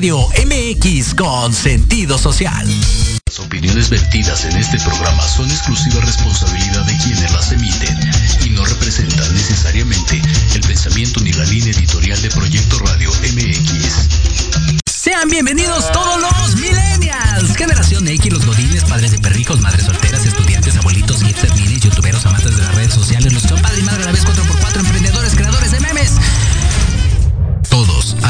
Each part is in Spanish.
Radio MX con sentido social. Las opiniones vertidas en este programa son exclusiva responsabilidad de quienes las emiten y no representan necesariamente el pensamiento ni la línea editorial de Proyecto Radio MX. Sean bienvenidos todos los millennials, generación X, los godines, padres de perrijos, madres solteras, estudiantes, abuelitos, hipsters, minis, youtuberos, amantes de las redes sociales, los que son padre y madre a la vez 4x4, emprendedores, creadores de memes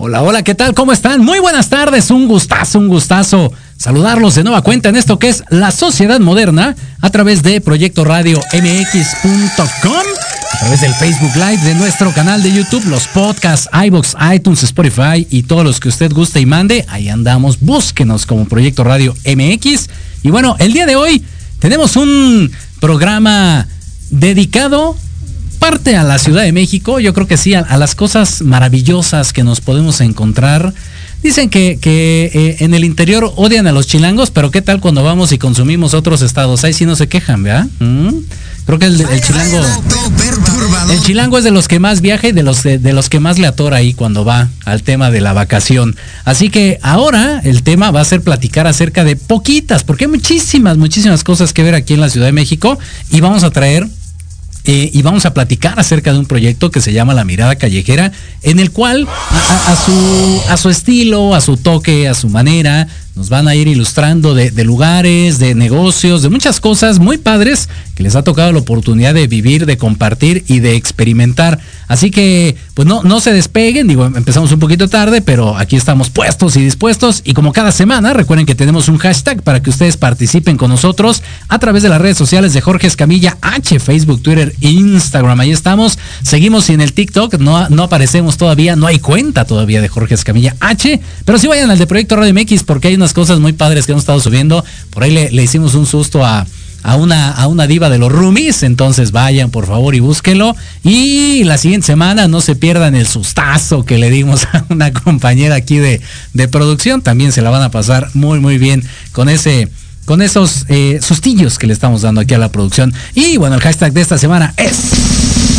Hola, hola, ¿qué tal? ¿Cómo están? Muy buenas tardes, un gustazo, un gustazo saludarlos de nueva cuenta en esto que es la sociedad moderna a través de Proyecto Radio MX.com, a través del Facebook Live de nuestro canal de YouTube, los podcasts, iBox, iTunes, Spotify y todos los que usted guste y mande. Ahí andamos, búsquenos como Proyecto Radio MX. Y bueno, el día de hoy tenemos un programa dedicado parte a la Ciudad de México, yo creo que sí, a, las cosas maravillosas que nos podemos encontrar. Dicen que, eh, en el interior odian a los chilangos, pero ¿qué tal cuando vamos y consumimos otros estados? Ahí sí no se quejan, ¿verdad? ¿Mm? Creo que el, chilango. El chilango es de los que más viaja y de los, de, los que más le atora ahí cuando va al tema de la vacación. Así que ahora el tema va a ser platicar acerca de poquitas, porque hay muchísimas, muchísimas cosas que ver aquí en la Ciudad de México y vamos a traer eh, y vamos a platicar acerca de un proyecto que se llama La Mirada Callejera, en el cual a, su, a su estilo, a su toque, a su manera, nos van a ir ilustrando de, lugares, de negocios, de muchas cosas muy padres que les ha tocado la oportunidad de vivir, de compartir y de experimentar. Así que, pues no, no se despeguen, digo, empezamos un poquito tarde, pero aquí estamos puestos y dispuestos. Y como cada semana, recuerden que tenemos un hashtag para que ustedes participen con nosotros a través de las redes sociales de Jorge Escamilla H, Facebook, Twitter, Instagram. Ahí estamos. Seguimos en el TikTok no, no aparecemos todavía, no hay cuenta todavía de Jorge Escamilla H, pero sí vayan al de Proyecto Radio MX porque hay unas cosas muy padres que hemos estado subiendo. Por ahí le, hicimos un susto a, una, a una diva de los roomies. Entonces vayan por favor y búsquenlo. Y la siguiente semana no se pierdan el sustazo que le dimos a una compañera aquí de, producción. También se la van a pasar muy muy bien con ese. Con esos eh, sustillos que le estamos dando aquí a la producción. Y bueno, el hashtag de esta semana es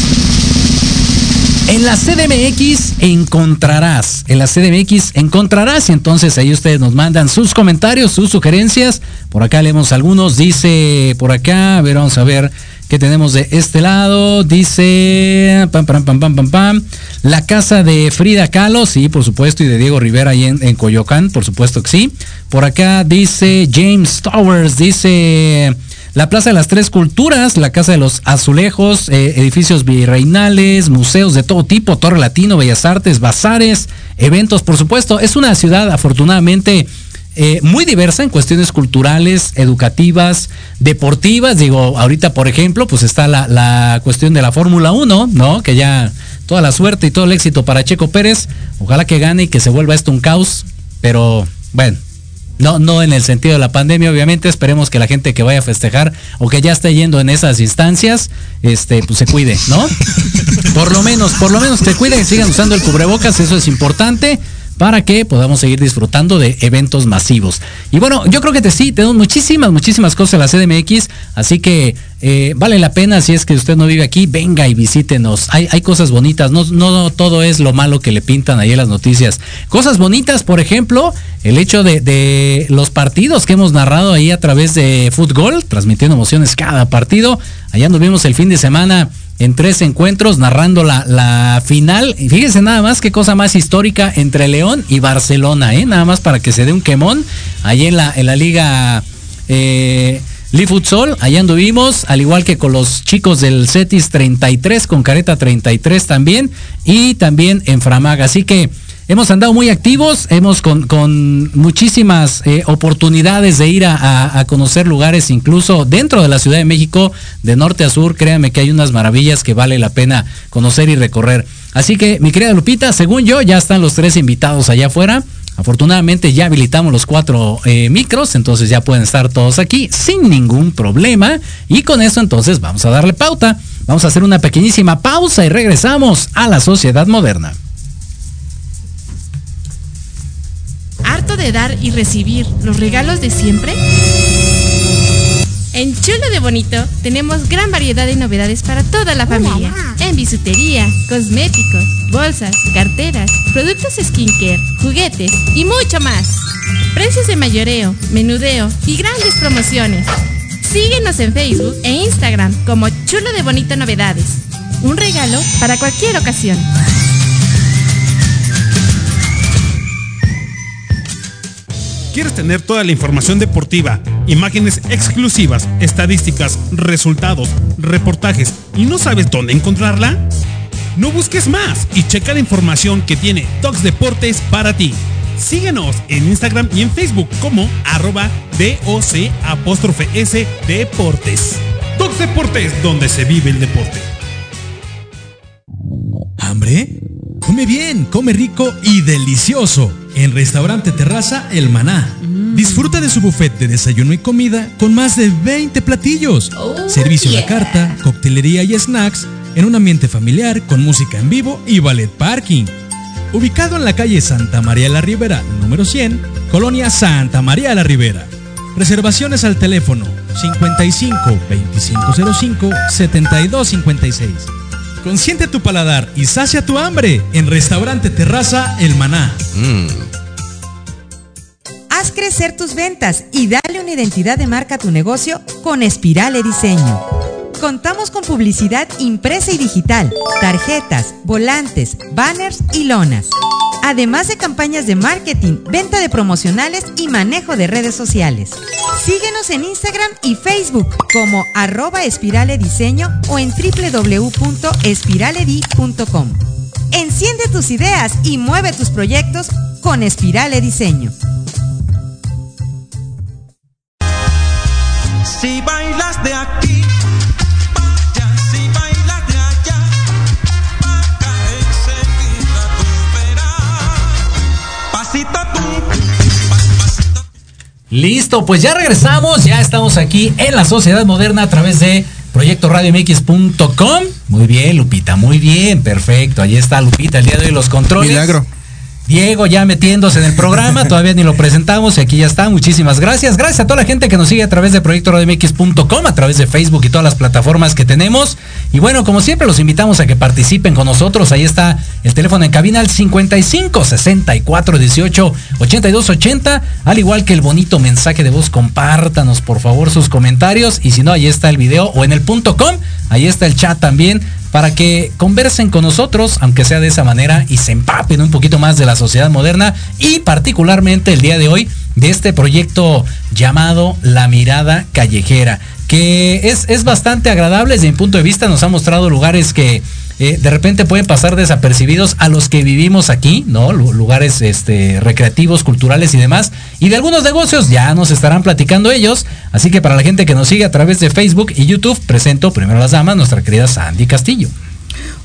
en la CDMX encontrarás, en la CDMX encontrarás y entonces ahí ustedes nos mandan sus comentarios, sus sugerencias. Por acá leemos algunos, dice por acá, a ver, vamos a ver qué tenemos de este lado. Dice pam, pam, pam, pam, pam, pam. La casa de Frida Kahlo, sí, por supuesto, y de Diego Rivera ahí en, en Coyoacán, por supuesto que sí. Por acá dice James Towers, dice la Plaza de las Tres Culturas, la Casa de los Azulejos, eh, edificios virreinales, museos de todo tipo, Torre Latino, Bellas Artes, bazares, eventos, por supuesto. Es una ciudad afortunadamente eh, muy diversa en cuestiones culturales, educativas, deportivas. Digo, ahorita, por ejemplo, pues está la, la cuestión de la Fórmula 1, ¿no? Que ya toda la suerte y todo el éxito para Checo Pérez. Ojalá que gane y que se vuelva esto un caos. Pero bueno, no, no en el sentido de la pandemia, obviamente. Esperemos que la gente que vaya a festejar o que ya esté yendo en esas instancias, este, pues se cuide, ¿no? Por lo menos, por lo menos se cuiden, sigan usando el cubrebocas, eso es importante para que podamos seguir disfrutando de eventos masivos. Y bueno, yo creo que te, sí, tenemos muchísimas, muchísimas cosas en la CDMX, así que eh, vale la pena si es que usted no vive aquí, venga y visítenos. Hay, hay cosas bonitas, no, no todo es lo malo que le pintan ahí en las noticias. Cosas bonitas, por ejemplo, el hecho de, los partidos que hemos narrado ahí a través de Fútbol, transmitiendo emociones cada partido. Allá nos vimos el fin de semana en tres encuentros narrando la, final. Y fíjense nada más qué cosa más histórica entre León y Barcelona, ¿eh? Nada más para que se dé un quemón. Ahí en la, en la liga eh, Futsal, allá anduvimos, al igual que con los chicos del Cetis 33, con Careta 33 también, y también en Framaga. Así que hemos andado muy activos, hemos con, muchísimas eh, oportunidades de ir a, conocer lugares, incluso dentro de la Ciudad de México, de norte a sur, créanme que hay unas maravillas que vale la pena conocer y recorrer. Así que, mi querida Lupita, según yo, ya están los tres invitados allá afuera. Afortunadamente ya habilitamos los cuatro eh, micros, entonces ya pueden estar todos aquí sin ningún problema. Y con eso entonces vamos a darle pauta. Vamos a hacer una pequeñísima pausa y regresamos a la sociedad moderna. ¿Harto de dar y recibir los regalos de siempre? En Chulo de Bonito tenemos gran variedad de novedades para toda la familia. En bisutería, cosméticos, bolsas, carteras, productos skincare, juguetes y mucho más. Precios de mayoreo, menudeo y grandes promociones. Síguenos en Facebook e Instagram como Chulo de Bonito Novedades. Un regalo para cualquier ocasión. ¿Quieres tener toda la información deportiva, imágenes exclusivas, estadísticas, resultados, reportajes y no sabes dónde encontrarla? No busques más y checa la información que tiene Tox Deportes para ti. Síguenos en Instagram y en Facebook como arroba DOC apóstrofe S Deportes. Tox Deportes, donde se vive el deporte. ¿Hambre? Come bien, come rico y delicioso en Restaurante Terraza El Maná. Disfruta de su buffet de desayuno y comida con más de 20 platillos. Servicio a la carta, coctelería y snacks en un ambiente familiar con música en vivo y ballet parking. Ubicado en la calle Santa María la Ribera, número 100, Colonia Santa María la Ribera. Reservaciones al teléfono 55 2505 7256. Consiente tu paladar y sacia tu hambre en Restaurante Terraza El Maná. Haz crecer tus ventas y dale una identidad de marca a tu negocio con Espirale Diseño. Contamos con publicidad impresa y digital, tarjetas, volantes, banners y lonas. Además de campañas de marketing, venta de promocionales y manejo de redes sociales. Síguenos en Instagram y Facebook como arroba espirale diseño o en www.espiraledi.com. Enciende tus ideas y mueve tus proyectos con Espirale Diseño. Si bailas de aquí, vaya, si bailas de allá, acá enseguida tú verás. Pasito tú, pas- pasito Listo, pues ya regresamos, ya estamos aquí en la sociedad moderna a través de proyectoradiomx.com. Muy bien, Lupita, muy bien, perfecto. Ahí está Lupita el día de hoy los controles. Milagro. Diego ya metiéndose en el programa, todavía ni lo presentamos y aquí ya está. Muchísimas gracias. Gracias a toda la gente que nos sigue a través de proyectoradiomx.com, a través de Facebook y todas las plataformas que tenemos. Y bueno, como siempre, los invitamos a que participen con nosotros. Ahí está el teléfono en cabina al 55 64 18 82 80. Al igual que el bonito mensaje de voz, compártanos por favor sus comentarios. Y si no, ahí está el video o en el punto com. Ahí está el chat también para que conversen con nosotros, aunque sea de esa manera, y se empapen un poquito más de la sociedad moderna y particularmente el día de hoy de este proyecto llamado La Mirada Callejera, que es, es bastante agradable desde mi punto de vista, nos ha mostrado lugares que eh, de repente pueden pasar desapercibidos a los que vivimos aquí, ¿no? Lu- Lugares este, recreativos, culturales y demás. Y de algunos negocios ya nos estarán platicando ellos. Así que para la gente que nos sigue a través de Facebook y YouTube, presento primero a las damas, nuestra querida Sandy Castillo.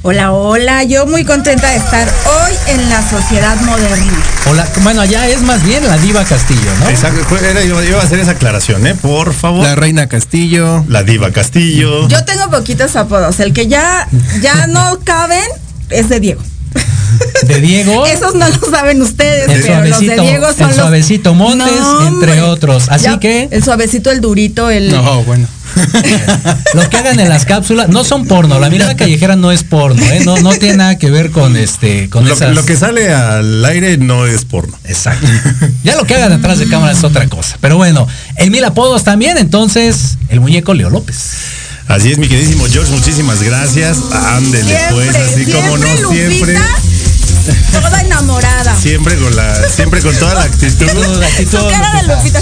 Hola, hola, yo muy contenta de estar hoy en la sociedad moderna. Hola, bueno, allá es más bien la diva Castillo, ¿no? Exacto, yo iba a hacer esa aclaración, ¿eh? Por favor. La Reina Castillo. La diva Castillo. Yo tengo poquitos apodos, el que ya, ya no caben es de Diego. De Diego. Esos no lo saben ustedes, El pero los de suavecito- Diego son el los... suavecito Montes, entre otros. Así Ya, que- El suavecito, el durito, el... No, bueno. Lo que hagan en las cápsulas no son porno. La mirada callejera no es porno, ¿eh? No, no tiene nada que ver con este, con Lo, esas. lo que sale al aire no es porno. Exacto. Ya lo que hagan detrás de cámara es otra cosa. Pero bueno, en mil apodos también, entonces, el muñeco Leo López. Así es, mi queridísimo George, muchísimas gracias. Ándele, Siempre, pues, así como no, Lupita, siempre. Toda enamorada. Siempre con la, siempre con toda la actitud. Su cara de Lupita.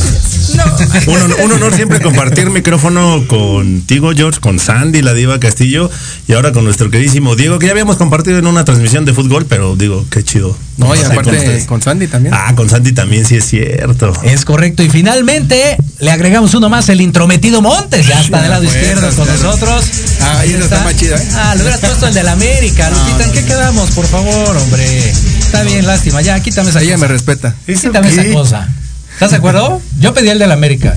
No. Un, un honor siempre compartir micrófono contigo, George, con Sandy, la diva Castillo, y ahora con nuestro queridísimo Diego, que ya habíamos compartido en una transmisión de fútbol, pero digo, qué chido. No, y con aparte con Sandy también. Ah, con Sandy también, sí es cierto. Es correcto. Y finalmente le agregamos uno más, el intrometido Montes. Ya está del lado pues, izquierdo con ya. nosotros. Ah, y esa está más chida, ¿eh? Ah, le hubieras puesto el de la América, Lupita. ¿En qué quedamos, por favor, hombre? Está bien, lástima. Ya, quítame esa Ella cosa. me respeta. Quítame esa cosa. ¿Estás de acuerdo? Yo pedí el de la América.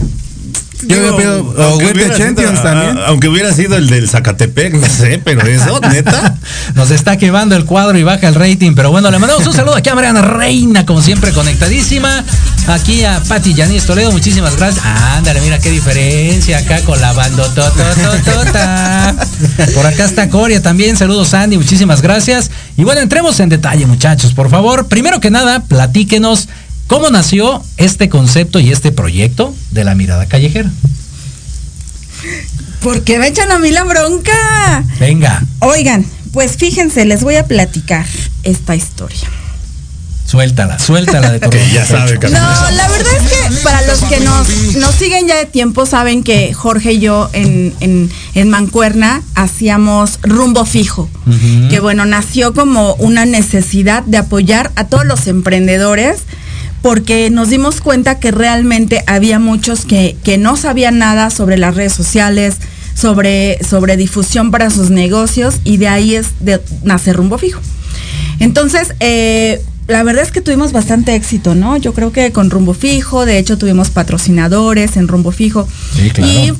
Yo había pedido Aunque hubiera Champions sido- también. a- Aunque hubiera sido el del Zacatepec, no sé, pero eso, neta. Nos está quemando el cuadro y baja el rating. Pero bueno, le mandamos un saludo aquí a Mariana Reina, como siempre, conectadísima. Aquí a Pati Yanis Toledo, muchísimas gracias. Ándale, mira qué diferencia acá con la bandotototota. Por acá está Coria también. Saludos, Andy, muchísimas gracias. Y bueno, entremos en detalle, muchachos, por favor. Primero que nada, platíquenos cómo nació este concepto y este proyecto de la mirada callejera. ¿Por qué me echan a mí la bronca? Venga, Oigan, pues fíjense, les voy a platicar esta historia. suéltala, suéltala de Que ya sabe, No, la verdad es que para los que nos, nos siguen ya de tiempo saben que Jorge y yo en, en, en Mancuerna hacíamos rumbo fijo, que bueno, nació como una necesidad de apoyar a todos los emprendedores porque nos dimos cuenta que realmente había muchos que, que no sabían nada sobre las redes sociales, sobre, sobre difusión para sus negocios y de ahí es de nace rumbo fijo. Entonces, eh, la verdad es que tuvimos bastante éxito, ¿no? Yo creo que con rumbo fijo, de hecho tuvimos patrocinadores en rumbo fijo. Sí, claro. Y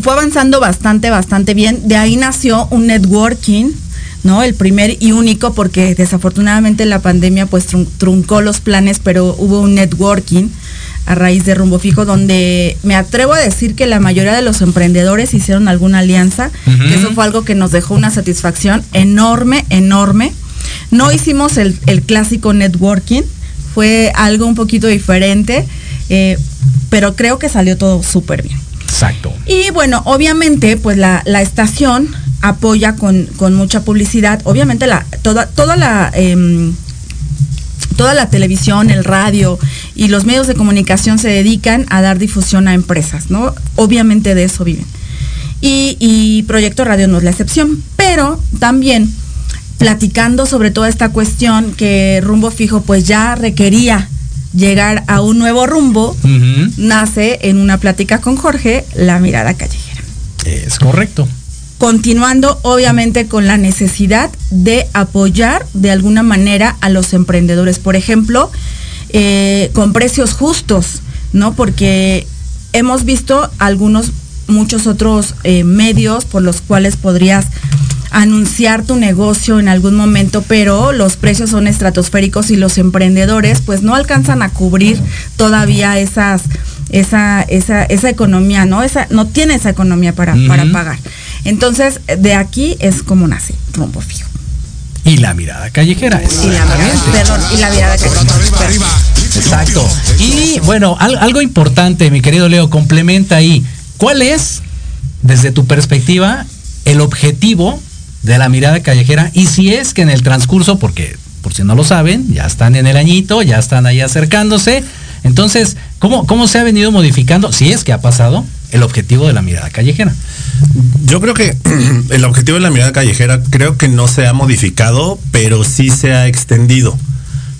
fue avanzando bastante, bastante bien. De ahí nació un networking, ¿no? El primer y único, porque desafortunadamente la pandemia pues trun- truncó los planes, pero hubo un networking a raíz de Rumbo Fijo, donde me atrevo a decir que la mayoría de los emprendedores hicieron alguna alianza. Eso fue algo que nos dejó una satisfacción enorme, enorme. No hicimos el, el clásico networking, fue algo un poquito diferente, eh, pero creo que salió todo súper bien. Exacto. Y bueno, obviamente, pues la, la estación apoya con, con mucha publicidad. Obviamente, la, toda, toda la. em, Toda la televisión, el radio y los medios de comunicación se dedican a dar difusión a empresas, ¿no? Obviamente de eso viven. Y, y Proyecto Radio no es la excepción, pero también platicando sobre toda esta cuestión que Rumbo Fijo pues ya requería llegar a un nuevo rumbo, nace en una plática con Jorge la mirada callejera. Es correcto. Continuando obviamente con la necesidad de apoyar de alguna manera a los emprendedores, por ejemplo, eh, con precios justos, ¿no? Porque hemos visto algunos, muchos otros eh, medios por los cuales podrías anunciar tu negocio en algún momento, pero los precios son estratosféricos y los emprendedores pues no alcanzan a cubrir todavía esas esa esa esa economía, ¿no? Esa no tiene esa economía para para pagar. Entonces, de aquí es como nace Rumbo Fijo. Y la mirada callejera. Y la mirada, perdón, y la mirada callejera. Exacto. Y bueno, al- algo importante, mi querido Leo, complementa ahí. ¿Cuál es, desde tu perspectiva, el objetivo de la mirada callejera? Y si es que en el transcurso, porque por si no lo saben, ya están en el añito, ya están ahí acercándose. Entonces, ¿cómo, cómo se ha venido modificando, si es que ha pasado, el objetivo de la mirada callejera? Yo creo que el objetivo de la mirada callejera creo que no se ha modificado, pero sí se ha extendido.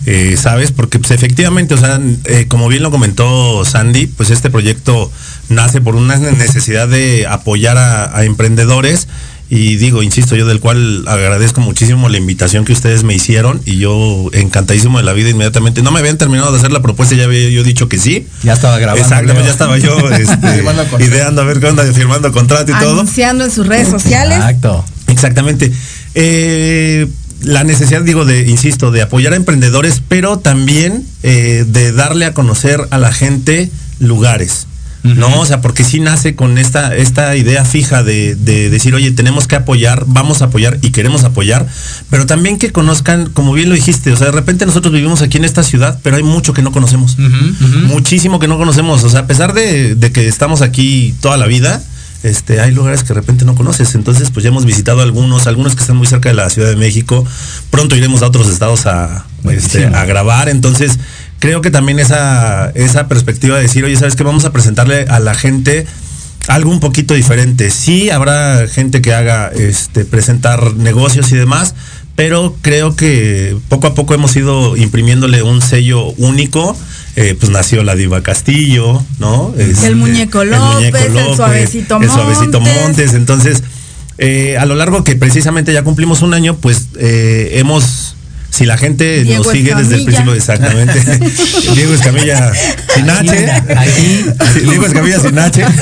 Eh, ¿Sabes? Porque pues, efectivamente, o sea, eh, como bien lo comentó Sandy, pues este proyecto nace por una necesidad de apoyar a, a emprendedores y digo, insisto, yo del cual agradezco muchísimo la invitación que ustedes me hicieron y yo encantadísimo de la vida inmediatamente. No me habían terminado de hacer la propuesta, ya había yo dicho que sí. Ya estaba grabando. Exactamente, ya estaba yo este, ideando a ver qué onda, firmando contrato y todo. Anunciando en sus redes sociales. Exacto. Exactamente. Eh, la necesidad, digo, de, insisto, de apoyar a emprendedores, pero también eh, de darle a conocer a la gente lugares. ¿No? O sea, porque sí nace con esta, esta idea fija de, de decir, oye, tenemos que apoyar, vamos a apoyar y queremos apoyar, pero también que conozcan, como bien lo dijiste, o sea, de repente nosotros vivimos aquí en esta ciudad, pero hay mucho que no conocemos. Muchísimo que no conocemos. O sea, a pesar de, de que estamos aquí toda la vida, este, hay lugares que de repente no conoces. Entonces, pues ya hemos visitado algunos, algunos que están muy cerca de la Ciudad de México. Pronto iremos a otros estados a, este, a grabar. Entonces, creo que también esa, esa perspectiva de decir, oye, ¿sabes qué? Vamos a presentarle a la gente algo un poquito diferente. Sí, habrá gente que haga este, presentar negocios y demás, pero creo que poco a poco hemos ido imprimiéndole un sello único. Eh, pues nació la Diva Castillo, ¿no? Este, El Muñeco López, el Suavecito el Suavecito Montes. Montes. Entonces, eh, a lo largo que precisamente ya cumplimos un año, pues eh, hemos, si la gente Diego nos sigue desde el principio, exactamente. Diego Escamilla sin H. Aquí. Diego Escamilla sin H.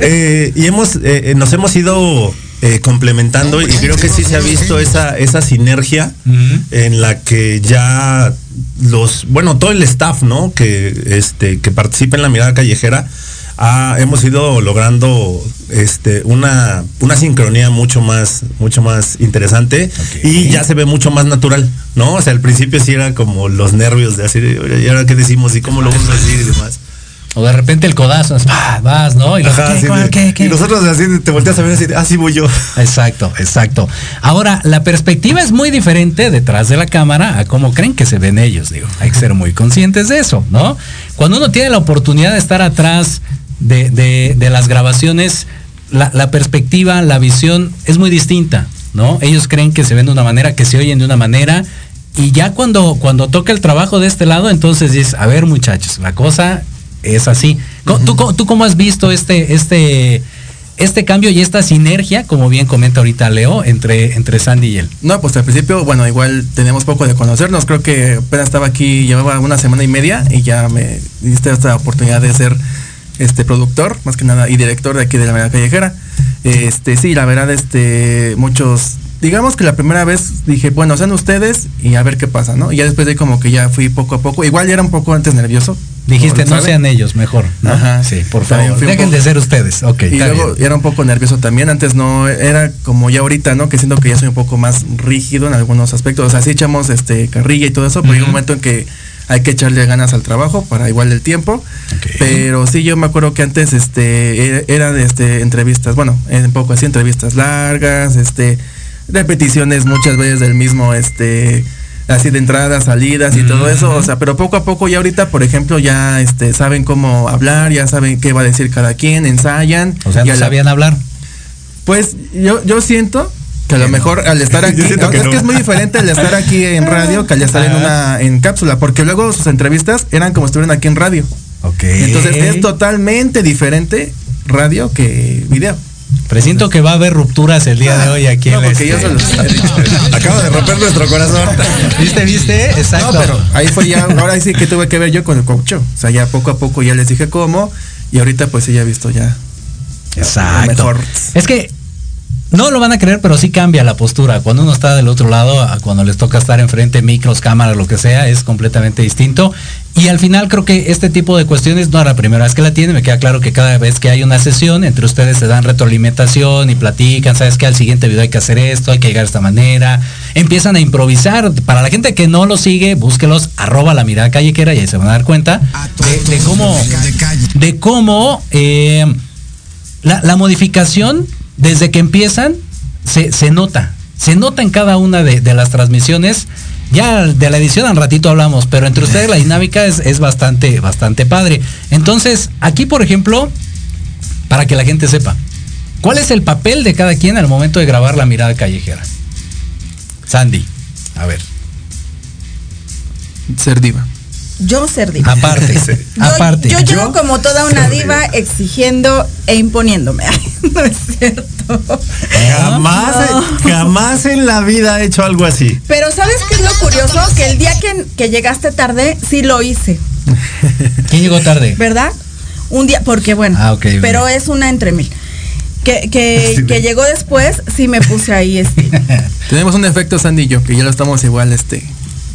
Eh, y hemos, eh, eh, nos hemos ido eh, complementando y creo que sí se ha visto esa, esa sinergia en la que ya los, bueno, todo el staff, ¿no? Que, este, que participa en la mirada callejera, ha- hemos ido logrando este, una, una sincronía mucho más, mucho más interesante y ya se ve mucho más natural, ¿no? O sea, al principio sí era como los nervios de así, de, "Oye, ¿y ahora qué decimos? ¿Y cómo lo vamos a decir? Y demás. O de repente el codazo, es, "Ah, vas, ¿no? Y, los, Ajá, ¿qué, cuál, de- qué, qué? Y nosotros así te volteas a ver así, de, ah, voy yo. Exacto, exacto. Ahora, la perspectiva es muy diferente detrás de la cámara a cómo creen que se ven ellos, digo. Hay que ser muy conscientes de eso, ¿no? Cuando uno tiene la oportunidad de estar atrás de, de- de las grabaciones, la, la perspectiva, la visión es muy distinta, ¿no? Ellos creen que se ven de una manera, que se oyen de una manera. Y ya cuando, cuando toca el trabajo de este lado, entonces dices, a ver muchachos, la cosa es así. ¿Tú, tú cómo has visto este, este, este cambio y esta sinergia, como bien comenta ahorita Leo, entre, entre Sandy y él? No, pues al principio, bueno, igual tenemos poco de conocernos. Creo que apenas estaba aquí, llevaba una semana y media y ya me diste esta oportunidad de ser este productor, más que nada, y director de aquí de la Mirada Callejera. Este, sí, la verdad, este, muchos, digamos que la primera vez dije, bueno, sean ustedes y a ver qué pasa, ¿no? Y ya después de como que ya fui poco a poco. Igual ya era un poco antes nervioso. Dijiste, no saben. sean ellos, mejor. ¿no? Ajá. Sí, por favor. Dejen de ser ustedes. Ok, Y luego bien. era un poco nervioso también. Antes no era como ya ahorita, ¿no? Que siento que ya soy un poco más rígido en algunos aspectos. O sea, sí echamos este carrilla y todo eso, pero hay un momento en que hay que echarle ganas al trabajo para igual el tiempo. Pero sí, yo me acuerdo que antes este e- eran este entrevistas, bueno, un poco así entrevistas largas, este repeticiones muchas veces del mismo este así de entradas, salidas y todo eso, o sea, pero poco a poco ya ahorita, por ejemplo, ya este saben cómo hablar, ya saben qué va a decir cada quien, ensayan. O sea, y no a la- sabían hablar. pues yo, yo siento que a lo mejor al estar aquí, que es no. que es muy diferente al estar aquí en radio que al estar en una en cápsula, porque luego sus entrevistas eran como si estuvieran aquí en radio. Ok. Entonces es totalmente diferente radio que video. Presiento que va a haber rupturas el día de hoy aquí No, en porque este- yo los Acaba de romper nuestro corazón. ¿Viste, viste? Exacto. No, pero ahí fue ya, ahora sí que tuve que ver yo con el coach. O sea, ya poco a poco ya les dije cómo y ahorita pues sí ya he visto ya. Exacto. Mejor. Es que no lo van a creer, pero sí cambia la postura. Cuando uno está del otro lado, a cuando les toca estar enfrente, micros, cámaras, lo que sea, es completamente distinto. Y al final creo que este tipo de cuestiones no es la primera vez que la tiene. Me queda claro que cada vez que hay una sesión, entre ustedes se dan retroalimentación y platican, sabes que al siguiente video hay que hacer esto, hay que llegar de esta manera. Empiezan a improvisar. Para la gente que no lo sigue, búsquelos, arroba la mirada callejera y ahí se van a dar cuenta de, de cómo, de cómo eh, la, la modificación, desde que empiezan, se, se nota. Se nota en cada una de, las transmisiones. Ya de la edición al ratito hablamos, pero entre ustedes la dinámica es, es bastante, bastante padre. Entonces, aquí, por ejemplo, para que la gente sepa, ¿cuál es el papel de cada quien al momento de grabar la mirada callejera? Sandy, a ver, Ser diva. Yo ser diva. aparte, Yo, aparte. yo llego como toda una diva exigiendo e imponiéndome. no es cierto. Jamás, jamás en la vida he hecho algo así. Pero ¿sabes qué es lo curioso? Que el día que, que llegaste tarde, sí lo hice, ¿Quién llegó tarde? ¿verdad? Un día, porque bueno, Ah, pero es una entre mil. Que, que, Sí, que llegó después, sí me puse ahí este. Tenemos un efecto Sandy y yo, que ya lo estamos igual, este,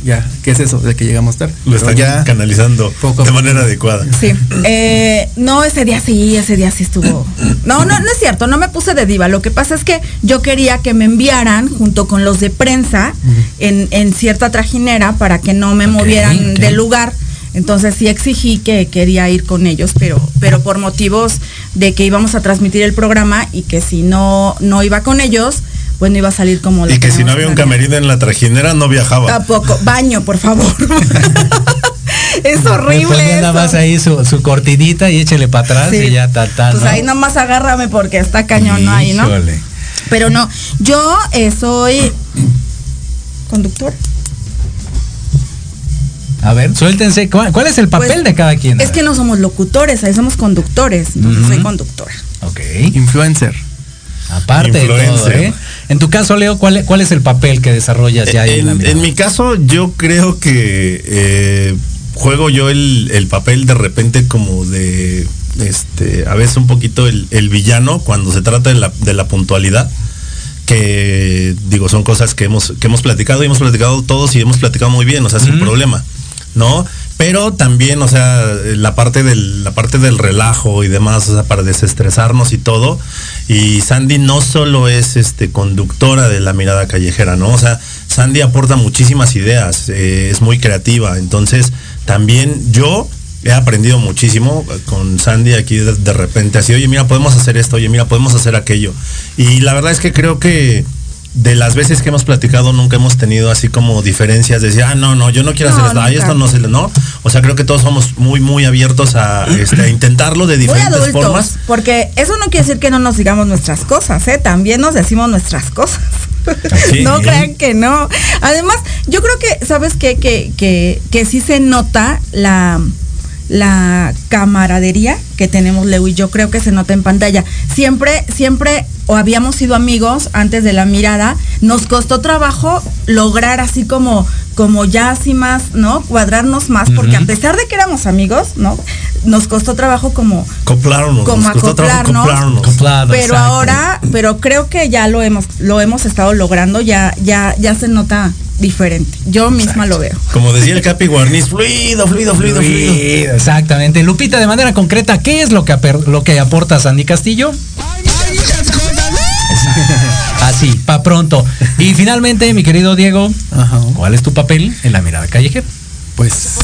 ya, ¿qué es eso? De que llegamos tarde. Lo están ya, canalizando poco de manera adecuada. Sí. Eh, no, ese día sí, ese día sí estuvo. No, no, no es cierto, no me puse de diva. Lo que pasa es que yo quería que me enviaran junto con los de prensa en, en cierta trajinera para que no me movieran del lugar. Entonces sí exigí que quería ir con ellos, pero, pero por motivos de que íbamos a transmitir el programa y que si no, no iba con ellos, pues no iba a salir como lo Y que si no había un camerino en la trajinera, no viajaba. Tampoco, baño, por favor. es horrible. Nada más ahí su, su cortinita y échele para atrás Sí. y ya ta, ta, Pues ¿no? ahí nomás agárrame porque está cañón ¿no? ahí, ¿no? Pero no, yo eh, soy conductor. A ver, suéltense. ¿Cuál, cuál es el papel Pues, de cada quien? Es que no somos locutores, ahí somos conductores. Entonces soy conductora. Ok. influencer. Aparte de todo, Influencer. ¿eh? En tu caso, Leo, ¿cuál, cuál es el papel que desarrollas ya en, la En, en mi caso, yo creo que eh, juego yo el, el papel de repente como de, este, a veces un poquito el, el villano cuando se trata de la, de la puntualidad. Que digo, son cosas que hemos, que hemos platicado y hemos platicado todos y hemos platicado muy bien, o sea, sin problema, ¿no? Pero también, o sea, la parte del, la parte del relajo y demás, o sea, para desestresarnos y todo. Y Sandy no solo es este conductora de la mirada callejera, ¿no? O sea, Sandy aporta muchísimas ideas, eh, es muy creativa. Entonces, también yo he aprendido muchísimo con Sandy aquí de, de repente, así, oye, mira, podemos hacer esto, oye, mira, podemos hacer aquello. Y la verdad es que creo que de las veces que hemos platicado nunca hemos tenido así como diferencias de decir, ah, no, no, yo no quiero No, hacer esto, ay, nunca. esto no se le, no. O sea, creo que todos somos muy, muy abiertos a, este, a intentarlo de diferentes adultos, formas. porque eso no quiere decir que no nos digamos nuestras cosas, ¿eh? También nos decimos nuestras cosas. Sí. no crean que no. Además, yo creo que, ¿sabes qué? Que, que, que sí se nota la, la camaradería que tenemos Leo y yo creo que se nota en pantalla. Siempre, siempre, o habíamos sido amigos antes de la mirada, nos costó trabajo lograr así como, como ya así más, ¿no? Cuadrarnos más, porque a pesar de que éramos amigos, ¿no? Nos costó trabajo como, Acoplarnos, como acoplarnos, acoplarnos. Acoplado, pero exacto. ahora, pero creo que ya lo hemos, lo hemos estado logrando, ya, ya, ya se nota diferente. Yo misma lo veo. Como decía el Capi Guarniz, fluido, fluido, fluido, fluido. Fluido, Exactamente. Lupita, de manera concreta, ¿qué es lo que, lo que aporta Sandy Castillo? Así, pa' pronto. Y finalmente, mi querido Diego, Ajá. ¿cuál es tu papel en la mirada callejera? Pues.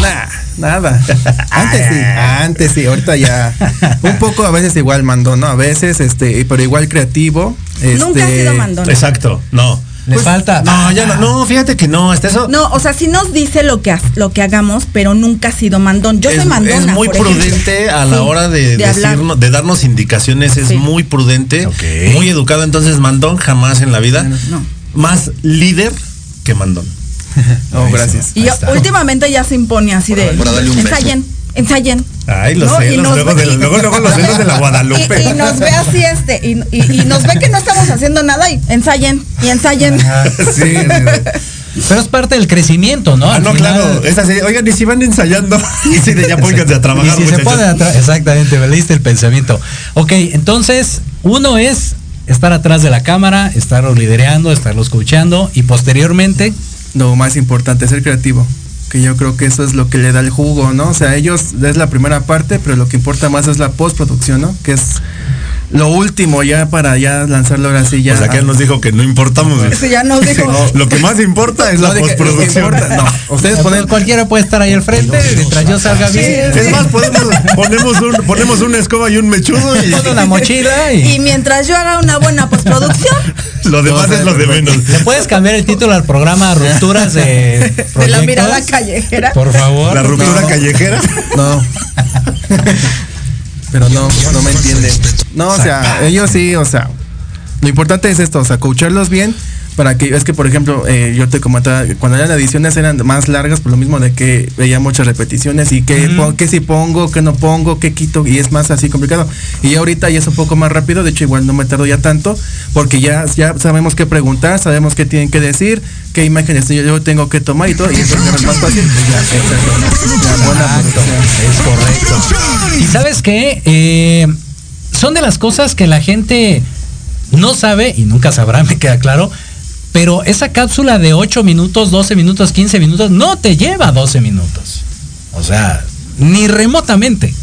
Nah, nada. Antes sí, antes sí, ahorita ya. Un poco a veces igual mandón, ¿no? A veces, este, pero igual creativo. Nunca ha este, sido mandón. Exacto, no. Le falta. No, ya no, no, fíjate que no, hasta eso. No, o sea, sí nos dice lo que, lo que hagamos, pero nunca ha sido mandón. Yo es, soy mandona. es muy por ejemplo. prudente a la Sí, hora de, de decirnos, de darnos indicaciones, es Sí. muy prudente, muy educado, entonces mandón jamás en la vida. No. Más líder que mandón. Oh, gracias. Y yo, últimamente ya se impone así de ensayen, ensayen. Ay, los luego, ve- de- luego, luego los celos de la Guadalupe. Y, y nos ve así este, y, y- y nos ve que no estamos haciendo nada y ensayen, y ensayen. sí, Pero es parte del crecimiento, ¿no? Ah, Al no, final- claro. Es así, oigan, y si van ensayando. y si de ya pónganse a Y trabajar. si se muchachos. pone atrás, exactamente, me leíste el pensamiento. Ok, entonces, uno es estar atrás de la cámara, estarlos lidereando, estarlos escuchando y posteriormente, Lo más importante, ser creativo. Que yo creo que eso es lo que le da el jugo, ¿no? O sea, ellos es la primera parte, pero lo que importa más es la postproducción, ¿no? Que es lo último ya para ya lanzarlo ahora sí ya. O sea, que él nos dijo que no importamos. Eso ya nos dijo. Lo que más importa es la No, postproducción. no, ustedes ponen cualquiera puede estar ahí al frente, mientras yo salga bien. Es más, podemos, ponemos, un, ponemos una escoba y un mechudo y una mochila y, Y mientras yo haga una buena postproducción, lo demás es lo de menos. le puedes cambiar el título al programa Rupturas de de la mirada callejera. Por favor. La ruptura No. callejera. No. Pero no, no me entienden. No, o sea, ellos sí, o sea, lo importante es esto, o sea, coacharlos bien para que, es que por ejemplo, eh, yo te comentaba, cuando eran ediciones eran más largas por lo mismo de que veía muchas repeticiones y que, pon- que si pongo, que no pongo, que quito, y es más así complicado. Y ahorita ya es un poco más rápido, de hecho igual no me tardo ya tanto, porque ya, ya sabemos qué preguntar, sabemos qué tienen que decir, qué imágenes yo, yo tengo que tomar y todo, y eso es más fácil. Es correcto. Y sabes qué, Eh, son de las cosas que la gente no sabe y nunca sabrá, me queda claro. Pero esa cápsula de 8 minutos, 12 minutos, 15 minutos, no te lleva 12 minutos. O sea, ni remotamente.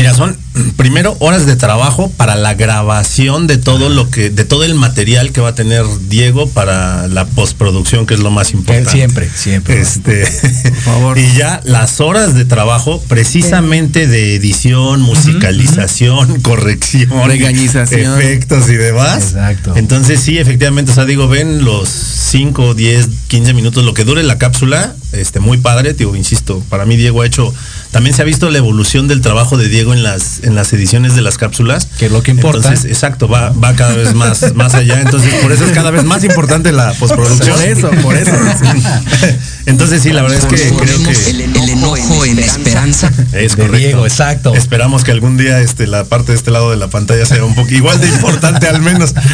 Mira, son primero horas de trabajo para la grabación de todo lo que, de todo el material que va a tener Diego para la postproducción, que es lo más importante. siempre, siempre. Este, favor. y ya las horas de trabajo precisamente de edición, musicalización, corrección, Regañización. efectos y demás. Exacto. Entonces sí, efectivamente, o sea, digo, ven los 5, 10, 15 minutos, lo que dure la cápsula, este, muy padre, digo, insisto, para mí Diego ha hecho también se ha visto la evolución del trabajo de Diego en las, en las ediciones de las cápsulas. Que es lo que importa. Entonces, exacto, va, va cada vez más, más allá. Entonces, por eso es cada vez más importante la postproducción. Por eso, por eso. Entonces, sí, la verdad es que creo que el, el enojo en esperanza. es De correcto. Diego, exacto. Esperamos que algún día este, la parte de este lado de la pantalla sea un poco igual de importante al menos.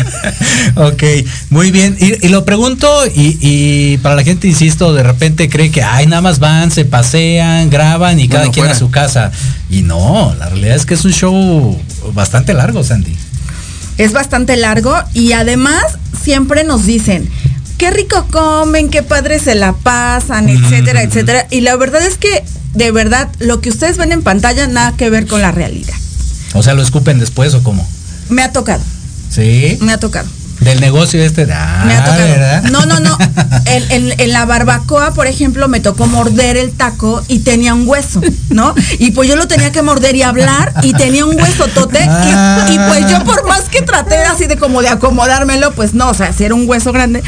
Ok, muy bien. Y, y lo pregunto, y, y para la gente, insisto, de repente cree que, ay, nada más van, se pasean, graban y cada Bueno, quien fuera. a su casa. Y no, la realidad es que es un show bastante largo, Sandy. Es bastante largo y además siempre nos dicen, qué rico comen, qué padre se la pasan, etcétera, etcétera. Y la verdad es que, de verdad, lo que ustedes ven en pantalla nada que ver con la realidad. O sea, ¿lo escupen después o cómo? Me ha tocado, Sí. me ha tocado. Del negocio este. Ah, Me ha tocado. ¿verdad? No, no, no. En, en- en la barbacoa, por ejemplo, me tocó morder el taco y tenía un hueso, ¿no? Y pues yo lo tenía que morder y hablar y tenía un hueso tote. Y, y pues yo por más que traté así de como de acomodármelo, pues no, o sea, si era un hueso grande.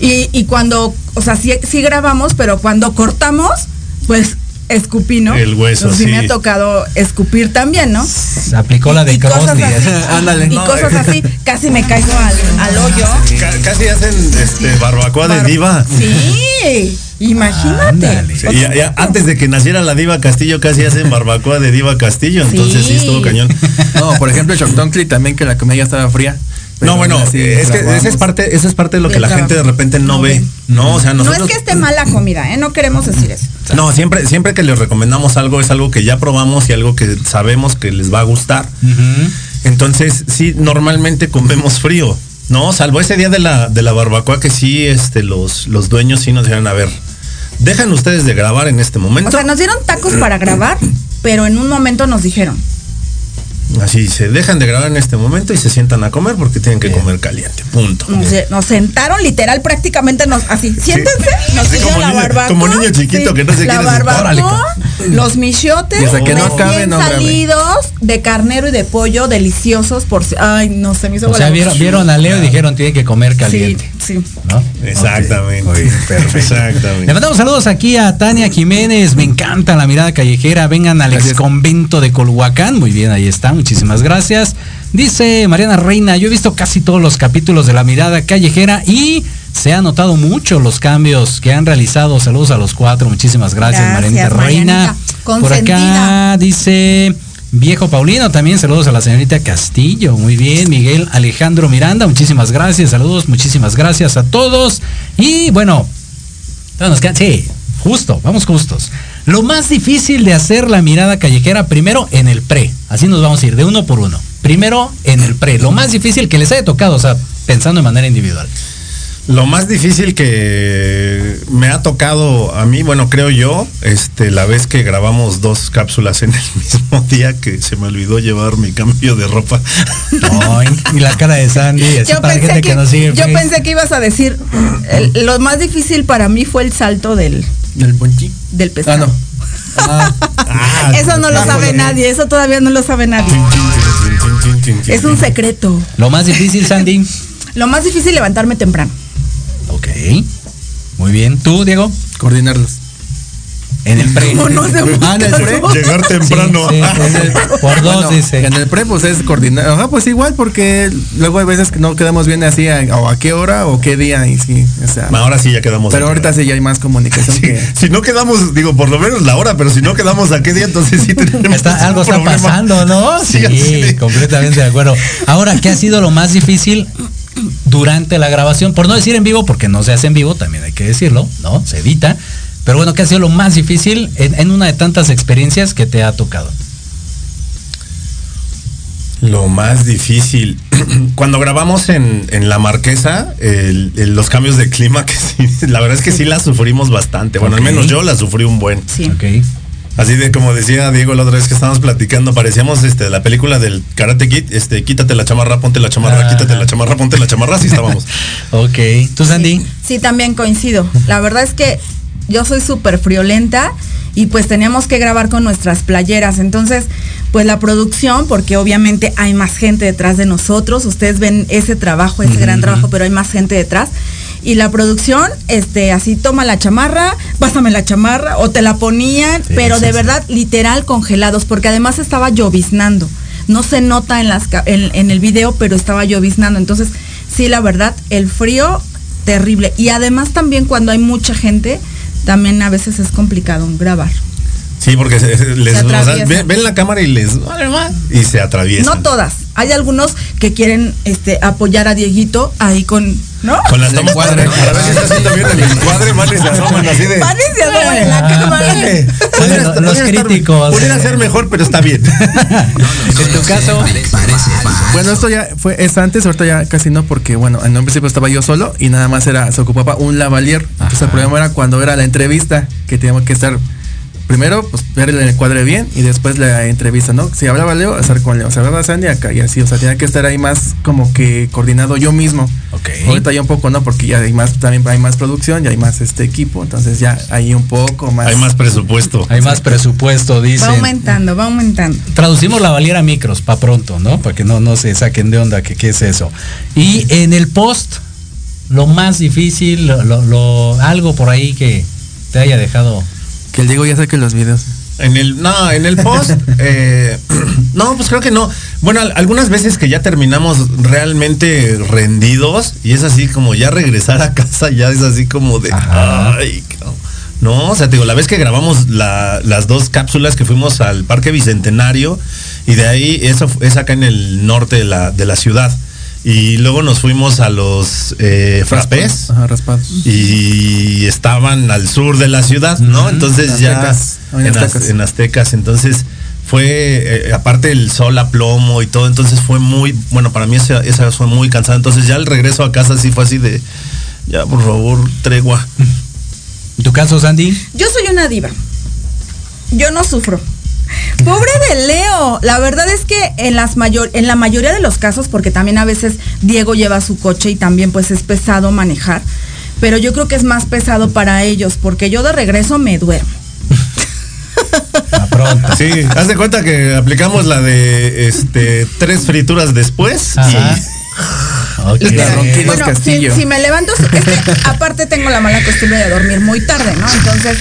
Y, y cuando, o sea, sí, sí grabamos, pero cuando cortamos, pues escupí, ¿no? El hueso, Entonces, sí. me ha tocado escupir también, ¿no? Se aplicó la de y cosas Crosby. así. Ándale. Y cosas así, casi me caigo al, al hoyo. Ca- casi hacen este, barbacoa de Bar- diva. Sí, imagínate. Ándale. Sí, ya- ya antes de que naciera la diva Castillo casi hacen barbacoa de diva Castillo, entonces sí, Sí. estuvo cañón. No, por ejemplo, Choctoncli también que la comida ya estaba fría. No, bueno, es que esa es parte, esa es parte de lo que la gente de repente no ve, ¿no? O sea, No nosotros es que esté mala comida, ¿eh? No queremos decir eso. No, siempre, siempre que les recomendamos algo es algo que ya probamos y algo que sabemos que les va a gustar. Entonces, sí, normalmente comemos frío, ¿no? Salvo ese día de la, de la barbacoa que sí, este, los, los dueños sí nos dijeron, a ver, dejan ustedes de grabar en este O momento. sea, nos dieron tacos para grabar, pero en un momento nos dijeron, Así, se dejan de grabar en este momento y se sientan a comer porque tienen que comer caliente, punto. nos, nos sentaron literal prácticamente nos así, siéntense, nos Sí, pusieron como la niño- barbacoa. como niño chiquito que no se la quiere sentar. barbacoa, los michotes, que no acabe, salidos de carnero y de pollo deliciosos por si- ay, no se me hizo O sea, vieron, a Leo y dijeron tiene que comer caliente. Sí, sí. ¿No? Exactamente. Ok, perfecto. Exactamente. Le mandamos saludos aquí a Tania Jiménez. Me encanta la mirada callejera. Vengan al ex convento de Colhuacán. Muy bien, ahí está. Muchísimas gracias. Dice Mariana Reina, yo he visto casi todos los capítulos de la mirada callejera y se han notado mucho los cambios que han realizado. Saludos a los cuatro. Muchísimas gracias, Gracias, Mariana Reina. Por acá dice Viejo Paulino, también saludos a la señorita Castillo. Muy bien, Miguel Alejandro Miranda, muchísimas gracias. Saludos, muchísimas gracias a todos. Y bueno, nos quedan- sí, justo, vamos justos. Lo más difícil de hacer la mirada callejera, primero en el pre. Así nos vamos a ir de uno por uno. Primero en el pre. Lo más difícil que les haya tocado, o sea, pensando de manera individual. Lo más difícil que me ha tocado a mí, bueno, creo yo, este, la vez que grabamos dos cápsulas en el mismo día que se me olvidó llevar mi cambio de ropa. Ay, y la cara de Sandy, así Yo para pensé, gente que, que, nos sigue. yo pensé que ibas a decir, el- lo más difícil para mí fue el salto del, ¿Del ponchi? del Ah, pescado. no. Ah, Eso no lo sabe nadie, eso todavía no lo sabe nadie. Es un secreto. Lo más difícil, Sandy. Lo más difícil es levantarme temprano. Ok. Muy bien. ¿Tú, Diego? Coordinarlos. En el pre. No, no se Ah, en el pre. Llegar temprano. Sí, sí, En el- Por dos, Bueno, dice. En el pre, pues es coordinar. Ajá, pues igual, porque luego hay veces que no quedamos bien así, a, o a qué hora o qué día, y sí, o sea. Ahora sí ya quedamos. pero ahorita sí ya hay más comunicación Sí, que. si no quedamos, digo, por lo menos la hora, pero si no quedamos a qué día, entonces sí tenemos Está- algo está problema. pasando, ¿no? Sí, completamente de acuerdo. Ahora, ¿qué ha sido lo más difícil durante la grabación? Por no decir en vivo, porque no se hace en vivo, también hay que decirlo, ¿no? Se edita. Pero bueno, ¿qué ha sido lo más difícil en, en una de tantas experiencias que te ha tocado? Lo más difícil. Cuando grabamos en, en La Marquesa, el- el- los cambios de clima, que sí, la verdad es que sí la sufrimos bastante. Bueno, al menos yo la sufrí un buen. Sí. Ok. Así de como decía Diego la otra vez que estábamos platicando, parecíamos este la película del Karate Kid, este, quítate la chamarra, ponte la chamarra, quítate la chamarra, ponte la chamarra, así estábamos. Ok. ¿Tú, Sandy? Sí, también coincido. La verdad es que yo soy súper friolenta y pues teníamos que grabar con nuestras playeras. Entonces, pues la producción, porque obviamente hay más gente detrás de nosotros, ustedes ven ese trabajo, ese gran trabajo, pero hay más gente detrás. y la producción, este, así toma la chamarra, pásame la chamarra, o te la ponían, Sí, pero sí, de sí. verdad, literal congelados, porque además estaba lloviznando. No se nota en, las, en el video, pero estaba lloviznando. Entonces, sí, la verdad, el frío terrible. Y además también cuando hay mucha gente, también a veces es complicado grabar. Sí, porque se- se- les, Se ven, ven la cámara y les y se atraviesan. No todas. Hay algunos que quieren este, apoyar a Dieguito ahí con, ¿no? Con las tomas para ver si está haciendo bien el encuadre, se asoman así de. Se asoman en la cámara. Los- críticos. Pudiera ser mejor, pero está bien. En tu caso, Bueno, esto ya fue, es antes, ahorita ya casi no, porque bueno, en un principio estaba yo solo y nada más era, se ocupaba un lavalier. Entonces el problema era cuando era la entrevista, que teníamos que estar primero, pues ver el encuadre bien y después la entrevista, ¿no? Si hablaba Leo, estar con Leo, si hablaba Sandy acá y así, o sea, tenía que estar ahí más como que coordinado yo mismo. Ok. Ahorita ya un poco no, porque ya hay más, también hay más producción, ya hay más este equipo, entonces ya hay un poco más. Hay más presupuesto. hay más presupuesto, Va dicen. aumentando, va aumentando. Traducimos la valiera a micros para pronto, ¿no? Para que no, no se saquen de onda que qué es eso. Y en el post, lo más difícil, lo, lo- lo- algo por ahí que te haya dejado. Que el Diego ya saque los videos. En el, no, en el post, eh, no, pues creo que no. Bueno, al- algunas veces que ya terminamos realmente rendidos y es así como ya regresar a casa ya es así como de, Ajá. ay, no, o sea, te digo, la vez que grabamos la- las dos cápsulas que fuimos al Parque Bicentenario y de ahí eso es acá en el norte de la, de la ciudad. Y luego nos fuimos a los eh, frappés Ajá, raspados. y estaban al sur de la ciudad, ¿no? Entonces En ya Aztecas, en en, Az- Aztecas. en Aztecas, entonces fue eh, aparte el sol a plomo y todo, entonces fue muy, bueno, para mí esa, esa vez fue muy cansada, entonces ya el regreso a casa sí fue así de, ya por favor, tregua. En tu caso, Sandy, Yo soy una diva. Yo no sufro. Pobre de Leo. La verdad es que en las mayor, en la mayoría de los casos, porque también a veces Diego lleva su coche y también pues es pesado manejar. Pero yo creo que es más pesado para ellos, porque yo de regreso me duermo. a pronto. Sí, haz de cuenta que aplicamos la de este tres frituras después Ajá. La ronquina. Bueno, si, si me levanto, es que aparte tengo la mala costumbre de dormir muy tarde, ¿no? Entonces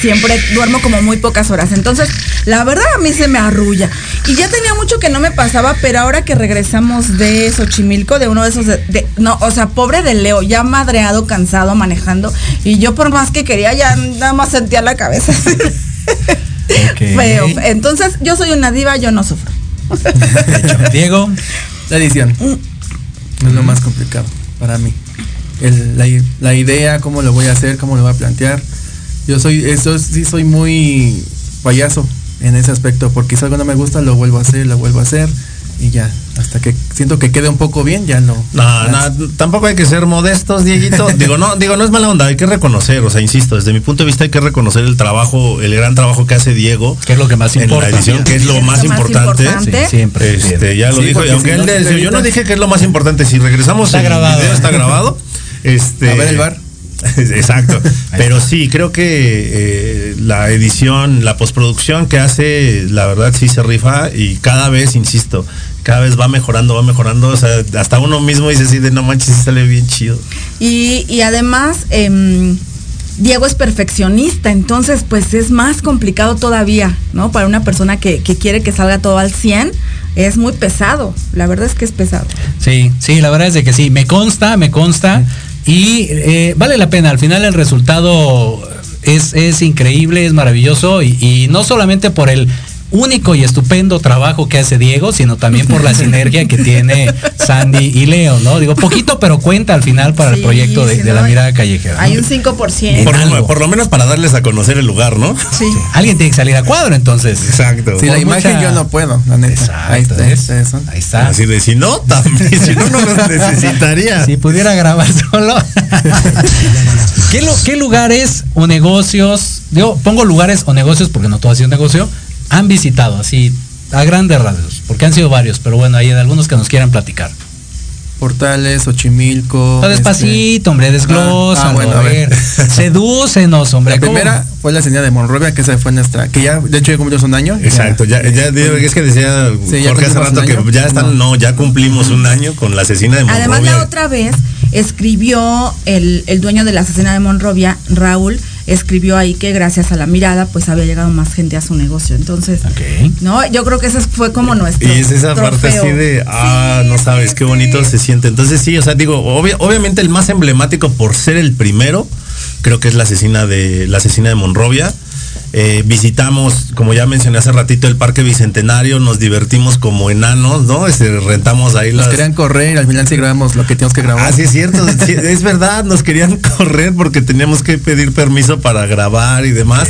siempre duermo como muy pocas horas. Entonces, la verdad a mí se me arrulla. Y ya tenía mucho que no me pasaba, pero ahora que regresamos de Xochimilco, de uno de esos, de, de- no, o sea, pobre de Leo, ya madreado, cansado, manejando. Y yo por más que quería, ya nada más sentía la cabeza. Feo. Entonces, yo soy una diva, yo no sufro. Diego, La edición. Es lo más complicado para mí. El- la, i- la idea, cómo lo voy a hacer, cómo lo voy a plantear. Yo soy, eso sí soy muy payaso en ese aspecto, porque si algo no me gusta, lo vuelvo a hacer, lo vuelvo a hacer y ya, hasta que siento que quede un poco bien, ya no. No, no, tampoco hay que ser modestos, Dieguito. Digo, no, digo, no es mala onda, hay que reconocer, o sea, insisto, desde mi punto de vista hay que reconocer el trabajo, el gran trabajo que hace Diego que es lo que más en importa. la edición, que es lo más Lo más importante. importante. Sí, siempre. Este, ya lo Sí, dijo, y aunque si él no, yo no dije que es lo más importante, si regresamos Está el grabado. video está grabado. Este, A ver el bar. Exacto. Pero sí, creo que eh, la edición, la postproducción que hace, la verdad sí se rifa y cada vez, insisto, cada vez va mejorando, va mejorando. O sea, hasta uno mismo dice así de no manches, sí sale bien chido. Y, y además, em, Diego es perfeccionista, entonces pues es más complicado todavía, ¿no? Para una persona que, que quiere que salga todo al 100, es muy pesado. La verdad es que es pesado. Sí, sí, la verdad es de que sí, me consta, me consta. Y eh, vale la pena, al final el resultado es, es increíble, es maravilloso y, y no solamente por el único y estupendo trabajo que hace Diego, sino también por la sinergia que tiene Sandy y Leo, ¿no? Digo, poquito, pero cuenta al final para el proyecto de, la mirada callejera. ¿no? Hay un 5%. Por, lo- por lo menos para darles a conocer el lugar, ¿no? Sí. Alguien tiene que salir a cuadro entonces. Exacto. Si la imagen mucha- yo no puedo, la neta. Exacto, ahí está. Ahí está. Así de si no, también, si no, no los necesitaría. Si pudiera grabar solo. ¿Qué, qué lugares o negocios, digo, pongo lugares o negocios porque no todo ha sido negocio, han visitado así a grandes rasgos? Porque han sido varios, pero bueno, hay algunos que nos quieran platicar. Portales, Ochimilco. No, despacito, hombre, desglósalo, Ah, ah, bueno, a ver. Sedúcenos, hombre. La ¿cómo? primera fue la señal de Monrovia, que esa fue nuestra, que ya, de hecho ya cumplimos un año. Exacto, ya, ya, digo, es que decía Sí, ya Jorge hace rato que ya están, No. no, ya cumplimos un año con la asesina de Además, Monrovia. la otra vez escribió el, el dueño de la asesina de Monrovia, Raúl, escribió ahí que gracias a la mirada pues había llegado más gente a su negocio. Entonces, no, yo creo que ese fue como nuestro Y es esa parte trofeo. así de, ah, no sabes qué bonito se siente. Entonces sí, o sea, digo, obvia- obviamente el más emblemático por ser el primero, creo que es la asesina de la asesina de Monrovia. Eh, visitamos, como ya mencioné hace ratito, el Parque Bicentenario, nos divertimos como enanos, ¿no? Este, rentamos ahí Nos las... querían correr al final sí grabamos lo que teníamos que grabar. Ah, sí es cierto, sí, es verdad, nos querían correr porque teníamos que pedir permiso para grabar y demás.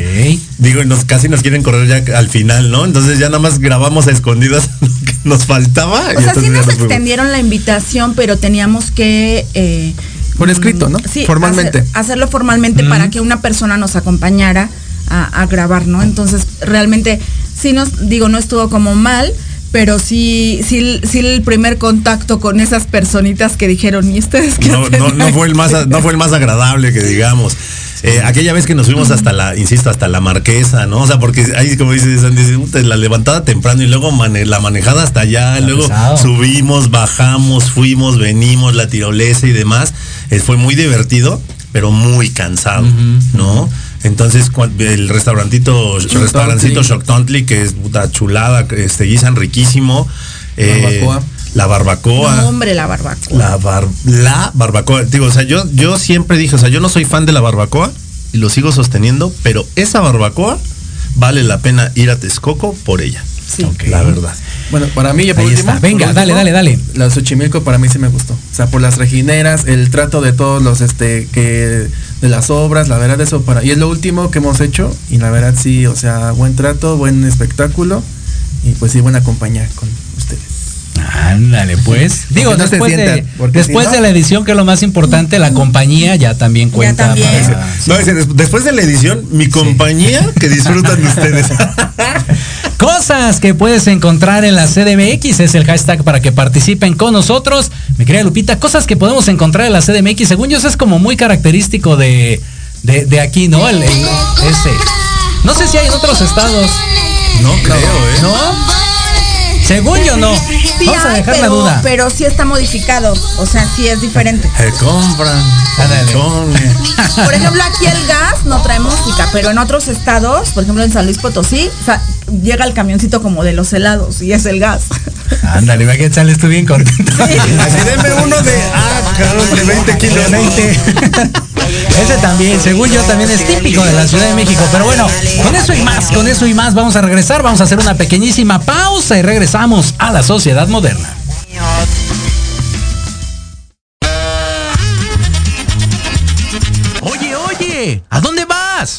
Digo, y nos, casi nos quieren correr ya al final, ¿no? Entonces ya nada más grabamos a escondidas lo que nos faltaba. O y sea, sí nos nos extendieron la invitación, pero teníamos que... eh, Por escrito, ¿no? Sí, Formalmente. hacer- hacerlo formalmente para que una persona nos acompañara a, a grabar, ¿no? Entonces, realmente, sí nos, digo, no estuvo como mal, pero sí, sí, sí el primer contacto con esas personitas que dijeron, ¿y ustedes qué no, hacen no, no fue el más aquí?" no fue el más agradable que digamos. Eh, aquella vez que nos fuimos hasta la, insisto, hasta la marquesa, ¿no? O sea, porque ahí como dice Sandy, dice, "Puta, la levantada temprano y luego mane- la manejada hasta allá, luego pesado. subimos, bajamos, fuimos, venimos, la tirolesa y demás. Eh, fue muy divertido, pero muy cansado, ¿no? Entonces el restaurantito, Shock restaurancito que es puta chulada, este, guisan riquísimo. eh, Barbacoa. La barbacoa. No, hombre, la barbacoa. La, bar- la barbacoa. Digo, o sea, yo, yo siempre dije, o sea, yo no soy fan de la barbacoa y lo sigo sosteniendo, pero esa barbacoa vale la pena ir a Texcoco por ella. Sí. La verdad. Bueno, para mí ya por Ahí último. está. Venga, por dale, dale, dale. La Xochimilco para mí sí me gustó. O sea, por las regineras, el trato de todos los este que de las obras, la verdad eso para y es lo último que hemos hecho y la verdad sí, o sea, buen trato, buen espectáculo y pues sí buena compañía con. Ándale, pues. Digo, no se después, de, después si no- de la edición, que es lo más importante, la compañía ya también cuenta. también. para- No, después de la edición, mi compañía que disfrutan ustedes. Cosas que puedes encontrar en la CDMX es el hashtag para que participen con nosotros. Mi querida Lupita, cosas que podemos encontrar en la CDMX, según yo, eso es como muy característico de, de, de aquí, ¿no? El, el- ese. No sé si hay en otros estados. No creo, ¿eh? ¿No? Según yo, no. Sí Vamos a dejar la pero, duda. pero sí está modificado, o sea, sí es diferente. Se compran. Por ejemplo, aquí el gas no trae música, pero en otros estados, por ejemplo en San Luis Potosí, o sea, llega el camioncito como de los helados y es el gas. Ándale, va que sales tú bien contento. Así denme uno de, ah, cabrón, de 20 kilos. 20. Ese también, según yo, también es típico de la Ciudad de México. Pero bueno, con eso y más, con eso y más vamos a regresar. Vamos a hacer una pequeñísima pausa y regresamos a la sociedad moderna. Oye, oye, ¿a dónde vas?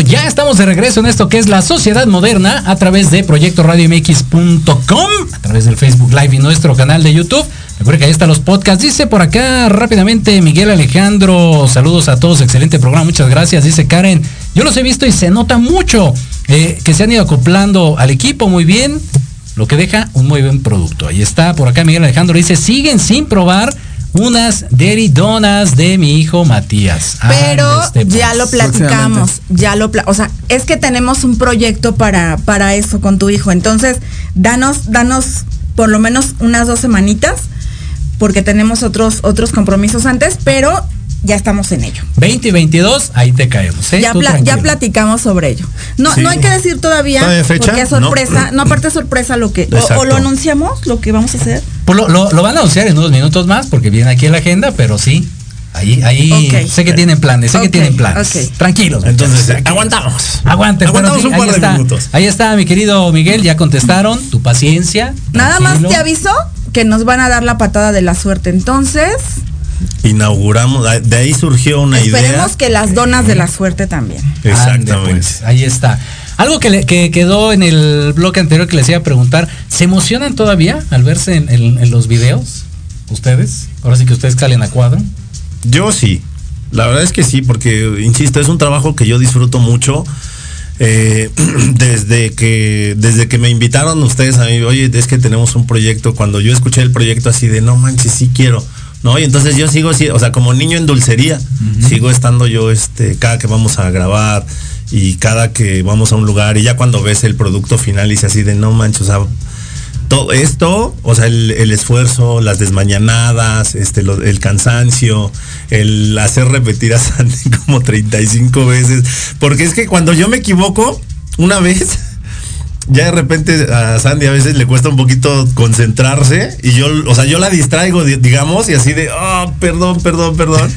Ya estamos de regreso en esto que es la sociedad moderna a través de Proyecto Radio MX.com, a través del Facebook Live y nuestro canal de YouTube. Recuerda que ahí están los podcasts. Dice por acá rápidamente Miguel Alejandro, saludos a todos, excelente programa, muchas gracias. Dice Karen, yo los he visto y se nota mucho eh, que se han ido acoplando al equipo muy bien, lo que deja un muy buen producto. Ahí está, por acá Miguel Alejandro dice, siguen sin probar unas Dairy Donas de mi hijo Matías. Pero Ah, este, ya lo platicamos, ya lo, pla- o sea, es que tenemos un proyecto para, para eso con tu hijo. Entonces, danos, danos por lo menos unas dos semanitas, porque tenemos otros, otros compromisos antes, pero ya estamos en ello. 20 y 22, ahí te caemos. ¿eh? Ya, pla- platicamos sobre ello. No, Sí. no hay que decir todavía, ¿Todavía hay fecha? porque es No. sorpresa. No, aparte es sorpresa lo que. O, lo anunciamos, lo que vamos a hacer. Pues lo, lo- lo van a anunciar en unos minutos más porque viene aquí en la agenda, pero sí. Ahí, ahí sé que tienen planes, sé que tienen planes. Tranquilos. Entonces, aguantamos. Aguanten, Aguantamos bueno, sí, un par de está. minutos. Ahí está, mi querido Miguel, ya contestaron. Tu paciencia. Nada más te aviso que nos van a dar la patada de la suerte. Entonces, Inauguramos, de ahí surgió una esperemos idea. que las donas de la suerte también. Ande, Exactamente. pues, ahí está. Algo que, le- que quedó en el bloque anterior que les iba a preguntar, ¿se emocionan todavía al verse en, en- en los videos? ¿Ustedes? Ahora sí que ustedes calen a cuadro. Yo sí, la verdad es que sí, porque, insisto, es un trabajo que yo disfruto mucho. Eh, desde que desde que me invitaron ustedes a mí, oye, es que tenemos un proyecto, cuando yo escuché el proyecto así de, no manches, sí quiero, ¿no? Y entonces yo sigo, así, o sea, como niño en dulcería, sigo estando yo, este, cada que vamos a grabar y cada que vamos a un lugar y ya cuando ves el producto final y así de, no manches, o sea, todo esto, o sea, el, el esfuerzo, las desmañanadas, este, lo- el cansancio, el hacer repetir a Sandy como 35 veces, porque es que cuando yo me equivoco, una vez, ya de repente a Sandy a veces le cuesta un poquito concentrarse y yo, o sea, yo la distraigo, di- digamos, y así de, oh, perdón, perdón, perdón.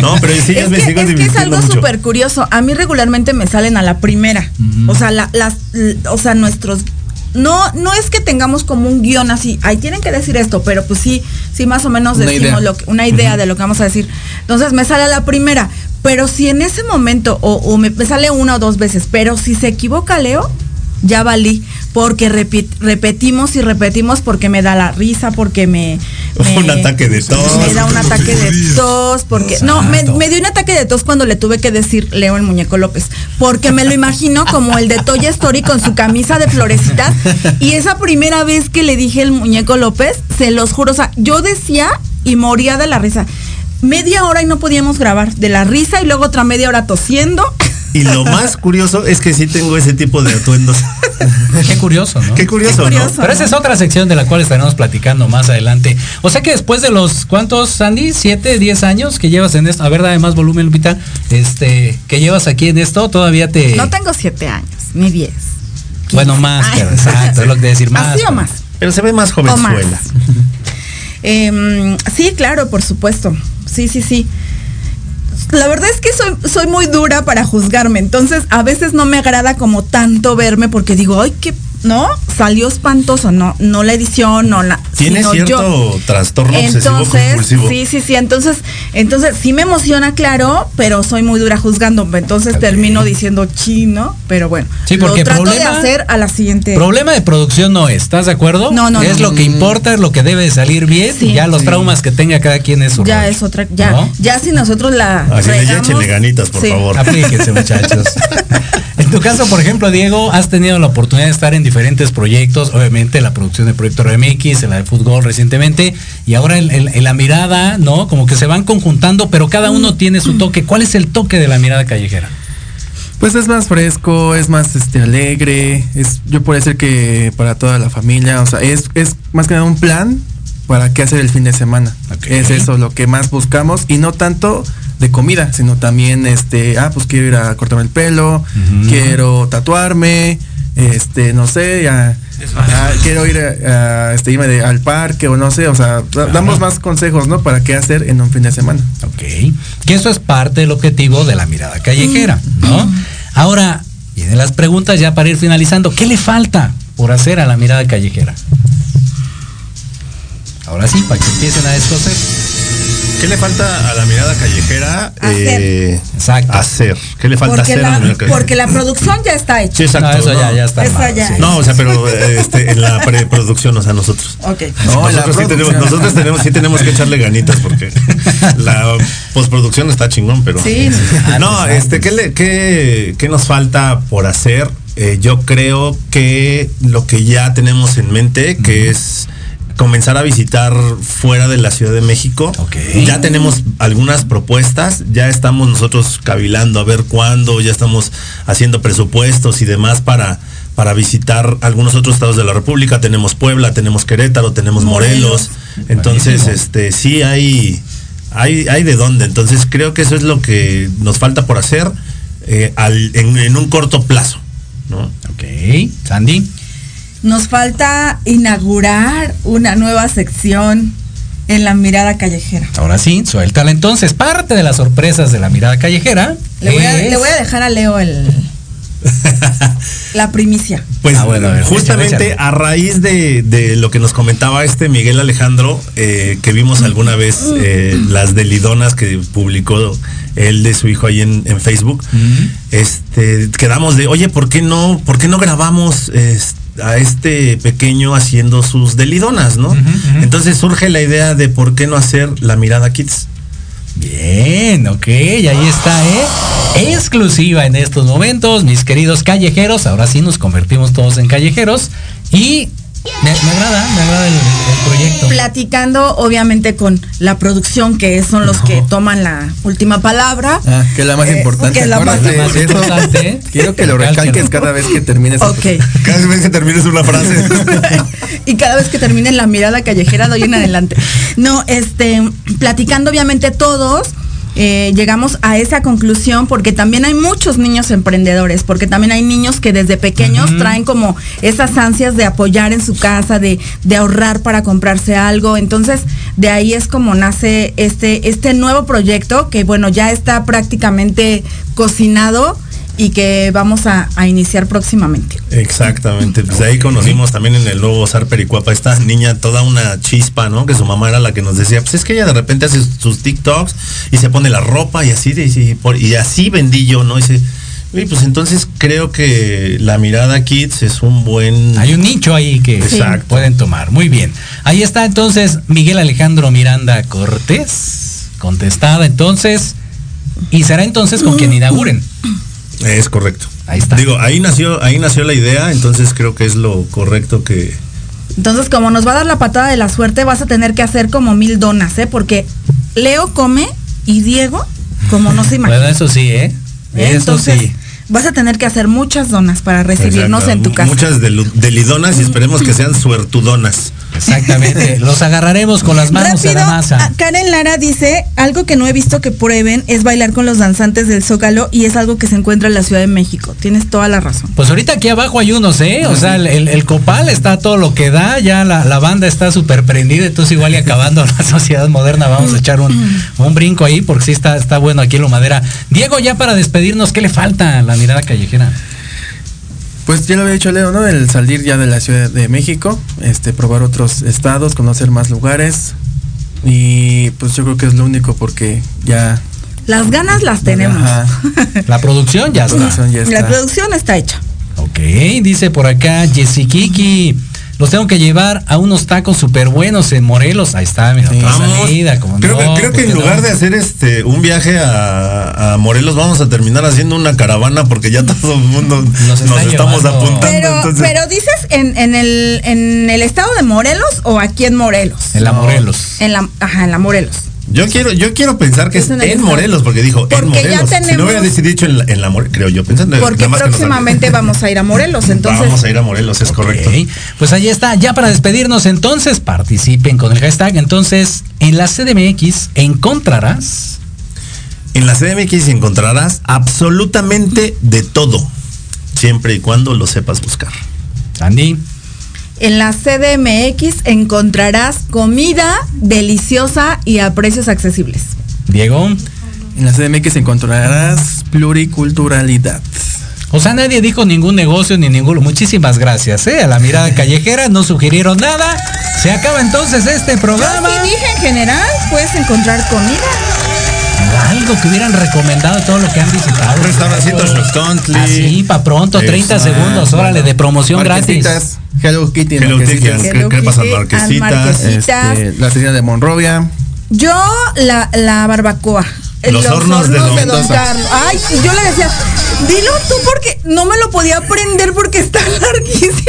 No, pero sí, es, me que, sigo es que es algo súper curioso. A mí regularmente me salen a la primera. O sea, la- las, o sea, nuestros no, no es que tengamos como un guion así, ahí tienen que decir esto, pero pues sí, sí más o menos Una decimos idea. lo que, una idea de lo que vamos a decir. Entonces me sale a la primera, pero si en ese momento, o, o me, me sale una o dos veces, pero si se equivoca Leo, ya valí, porque repetimos y repetimos porque me da la risa, porque me... me- Un ataque de tos. Me da un ataque de tos, porque... No, me, me dio un ataque de tos cuando le tuve que decir Leo el muñeco López, porque me lo imagino como el de Toy Story con su camisa de florecitas, y esa primera vez que le dije el muñeco López, se los juro, o sea, yo decía y moría de la risa. Media hora y no podíamos grabar de la risa y luego otra media hora tosiendo. Y lo más curioso es que sí tengo ese tipo de atuendos. Qué curioso, ¿no? Qué curioso, Qué ¿no? Pero esa es otra sección de la cual estaremos platicando más adelante. O sea que después de los, ¿cuántos, Sandy? ¿Siete, diez años que llevas en esto? A ver, dame más volumen, Lupita. Este, que llevas aquí en esto, todavía te... No tengo siete años, ni diez. Bueno, más, Ay. pero exacto, es lo que te decir más. Así o más. Pero se ve más jovenzuela. Em, sí, claro, por supuesto. Sí, sí, sí. La verdad es que soy, soy muy dura para juzgarme, entonces a veces no me agrada como tanto verme porque digo, ay, que no, salió espantoso, no, no la edición, no la. Tiene cierto yo. trastorno obsesivo Entonces, compulsivo. sí, sí, sí. Entonces, entonces sí me emociona, claro, pero soy muy dura juzgando. Entonces termino diciendo chino, pero bueno. Sí, porque lo trato de problema- hacer a la siguiente. Problema de producción no es, ¿estás de acuerdo? No, no, Es no. lo que importa, es lo que debe de salir bien. Sí. y ya los Sí. traumas que tenga cada quien es su ya es otra, ya, ¿no? ya si nosotros la Así de regamos, échenle ganitas, por sí. favor. Aplíquense, muchachos. en tu caso, por ejemplo, Diego, has tenido la oportunidad de estar en diferentes proyectos, obviamente la producción de Proyecto RMX, la de fútbol recientemente, y ahora en la mirada, ¿no? Como que se van conjuntando, pero cada uno tiene su toque. ¿Cuál es el toque de la mirada callejera? Pues es más fresco, es más este alegre, es yo puedo decir que para toda la familia, o sea, es, es más que nada un plan para qué hacer el fin de semana. Es eso lo que más buscamos y no tanto de comida, sino también este, ah, pues quiero ir a cortarme el pelo, quiero tatuarme, este, no sé, ya, ah, quiero ir a, a, este, irme de- al parque o no sé, o sea, da- damos más consejos, ¿no? Para qué hacer en un fin de semana. Ok. Que eso es parte del objetivo de la mirada callejera, ¿no? Ahora, vienen las preguntas ya para ir finalizando. ¿Qué le falta por hacer a la mirada callejera? Ahora sí, para que empiecen a descoser. ¿Qué le falta a la mirada callejera? Hacer. Eh, Exacto. hacer. ¿Qué le falta Porque hacer a la la, mirada callejera? porque la producción ya está hecha. Sí, exacto. No, eso ya, ¿no? ya está. Ya sí. No, o sea, pero eh, este, en la preproducción, o sea, nosotros. Ok. No, la nosotros, sí tenemos, nosotros tenemos, sí tenemos que echarle ganitas porque la postproducción está chingón, pero. Sí. No, este, ¿qué, le- qué, qué nos falta por hacer? Eh, yo creo que lo que ya tenemos en mente, que es comenzar a visitar fuera de la Ciudad de México. Ya tenemos algunas propuestas, ya estamos nosotros cavilando a ver cuándo, ya estamos haciendo presupuestos y demás para, para visitar algunos otros estados de la República. Tenemos Puebla, tenemos Querétaro, tenemos Morelos. Entonces, Buenísimo. este, sí hay, hay, hay de dónde. Entonces creo que eso es lo que nos falta por hacer eh, al- en, en un corto plazo. ¿no? Ok, Sandy. Nos falta inaugurar una nueva sección en la mirada callejera. Ahora sí, suéltala entonces. Parte de las sorpresas de la mirada callejera. Le voy, a, le voy a dejar a Leo el la primicia. Pues Ah, bueno, a ver, justamente échale, échale. a raíz de, de lo que nos comentaba este Miguel Alejandro, eh, que vimos alguna vez eh, las delidonas que publicó él de su hijo ahí en, en Facebook, este, quedamos de, oye, ¿por qué no, por qué no grabamos es- a este pequeño haciendo sus delidonas, no? Entonces surge la idea de por qué no hacer la mirada kids. Bien, ok, y ahí está, ¿eh? Exclusiva en estos momentos, mis queridos callejeros. Ahora sí nos convertimos todos en callejeros. Y me, me agrada, me agrada el, el proyecto. Platicando obviamente con la producción que son los que toman la última palabra. Ah, que es la más Eh, importante. que es la más- eso. importante. Quiero que lo recalques cada vez que termines. Ok. Cada vez que termines una frase. y cada vez que termine la mirada callejera doy en adelante. No, este, platicando obviamente todos, eh, llegamos a esa conclusión porque también hay muchos niños emprendedores, porque también hay niños que desde pequeños traen como esas ansias de apoyar en su casa, de, de ahorrar para comprarse algo. Entonces, de ahí es como nace este, este nuevo proyecto que bueno, ya está prácticamente cocinado y que vamos a, a iniciar próximamente. Exactamente, pues de ahí conocimos también en el nuevo Zar Pericuapa esta niña toda una chispa, ¿no? Que su mamá era la que nos decía, pues es que ella de repente hace sus TikToks y se pone la ropa y así, y, por- y así vendí yo, ¿no? Y dice, "Oye, pues entonces creo que la mirada kids es un buen... Hay un nicho ahí que Exacto. pueden tomar. Muy bien. Ahí está entonces Miguel Alejandro Miranda Cortés. Contestada entonces. Y será entonces con quien inauguren. Es correcto. Ahí está. Digo, ahí nació, ahí nació la idea, entonces creo que es lo correcto que... Entonces, como nos va a dar la patada de la suerte, vas a tener que hacer como mil donas, ¿eh? Porque Leo come y Diego, como no se imagina. Bueno, eso sí, ¿eh? ¿eh? Eso Entonces, sí. vas a tener que hacer muchas donas para recibirnos Exacto, en tu casa. Muchas delidonas y esperemos que sean suertudonas. Exactamente. Los agarraremos con las manos a la masa. Karen Lara dice, algo que no he visto que prueben es bailar con los danzantes del Zócalo y es algo que se encuentra en la Ciudad de México. Tienes toda la razón. Pues ahorita aquí abajo hay unos, ¿eh? O sea, el, el- el copal está todo lo que da, ya la, la banda está súper prendida, entonces igual y acabando la sociedad moderna vamos a echar un, un brinco ahí porque sí está, está bueno aquí en lo madera. Diego, ya para despedirnos, ¿qué le falta a la mirada callejera? Pues ya lo había dicho Leo, ¿no? El salir ya de la Ciudad de México, este, probar otros estados, conocer más lugares. Y pues yo creo que es lo único porque ya. Las ganas las tenemos. Ajá, La producción ya la está. producción ya La está. producción está hecha. Ok, dice por acá Kiki. Los tengo que llevar a unos tacos súper buenos en Morelos. Ahí está, mira, Vamos. salida, como creo no, que, creo ¿por que qué en no? lugar de hacer este un viaje a, a Morelos vamos a terminar haciendo una caravana porque ya todo el mundo Nos estamos llevando. apuntando. Pero, entonces- pero dices en, en el, en el estado de Morelos o aquí en Morelos. En la. Morelos. En la, ajá, en la Morelos. Yo quiero yo quiero pensar que Es es en. Morelos porque dijo Porque en ya Morelos. Si tenemos- no hubiera dicho en la, en la More- creo yo pensando Porque próximamente vamos a ir a Morelos, entonces. vamos a ir a Morelos, es correcto. Pues ahí está, ya para despedirnos entonces, participen con el hashtag. Entonces, en la CDMX encontrarás En la CDMX encontrarás absolutamente de todo, siempre y cuando lo sepas buscar. Sandy. En la CDMX encontrarás comida deliciosa y a precios accesibles. Diego. En la CDMX encontrarás pluriculturalidad. O sea, nadie dijo ningún negocio ni ninguno. Muchísimas gracias, ¿eh? A la mirada callejera no sugirieron nada. Se acaba entonces este programa. Yo sí dije en general, puedes encontrar comida. Algo que hubieran recomendado a todo lo que han visitado. Un restaurancito Shlostontli. Así, pa' pronto, 30 Exacto. segundos, órale, de promoción gratis. Hello Kitty, Hello Kitty, Marquesitas, ¿qué- qué pasa, Kitty, Marquesitas? Este, la cecina de Monrovia. Yo la, la barbacoa. Los hornos de Don Mendoza. Carlos. Ay, yo le decía, dilo tú porque no me lo podía aprender porque está larguísimo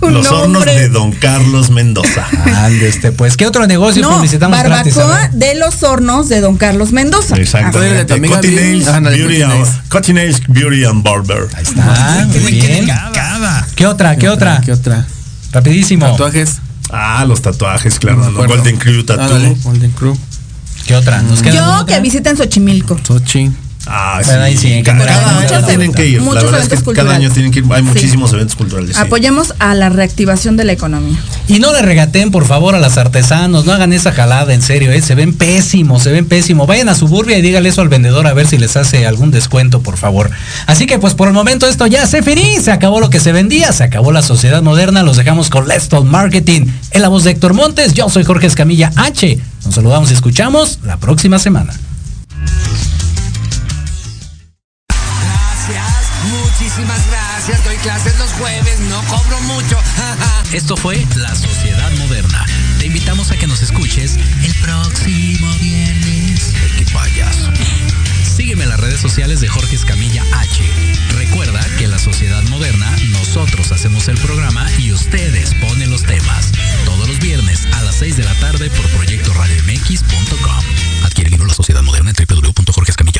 su Los hornos de Don Carlos Mendoza. Ande este, pues, ¿qué otro negocio no, publicitamos gratis? Barbacoa ver. de los hornos de Don Carlos Mendoza. Exactamente. Nails Ándale, Beauty and- Beauty and Barber. Ahí está, muy bien. Cada. ¿Qué otra? ¿Qué otra? ¿Qué otra? Rapidísimo. Tatuajes. Ah, los tatuajes, claro. No. Golden Crew Tattoo. Ándale, Golden Crew. ¿Qué otra? ¿Nos queda Yo alguna que otra? visiten Xochimilco. Sochi. Ah, ahí sí, Cada, año tienen que ir. La verdad es que cada año tienen que ir. Hay Sí. muchísimos eventos culturales. sí. Apoyemos a la reactivación de la economía. Y no le regateen, por favor, a las artesanos, no hagan esa jalada, en serio, ¿eh? se ven pésimos, se ven pésimos. Vayan a Suburbia y dígale eso al vendedor a ver si les hace algún descuento, por favor. Así que, pues por el momento esto ya se finí, se acabó lo que se vendía, se acabó la sociedad moderna, los dejamos con Let's Talk Marketing. En la voz de Héctor Montes, yo soy Jorge Escamilla H. Nos saludamos y escuchamos la próxima semana. Muchísimas gracias. Doy clases los jueves, no cobro mucho. Esto fue La Sociedad Moderna. Te invitamos a que nos escuches el próximo viernes. ¡Qué payaso! Sígueme en las redes sociales de Jorge Escamilla H. Recuerda que en La Sociedad Moderna nosotros hacemos el programa y ustedes ponen los temas. Todos los viernes a las 6 de la tarde por Proyecto RadioMX.com. Adquiere el libro La Sociedad Moderna en www.jorgescamillah.com.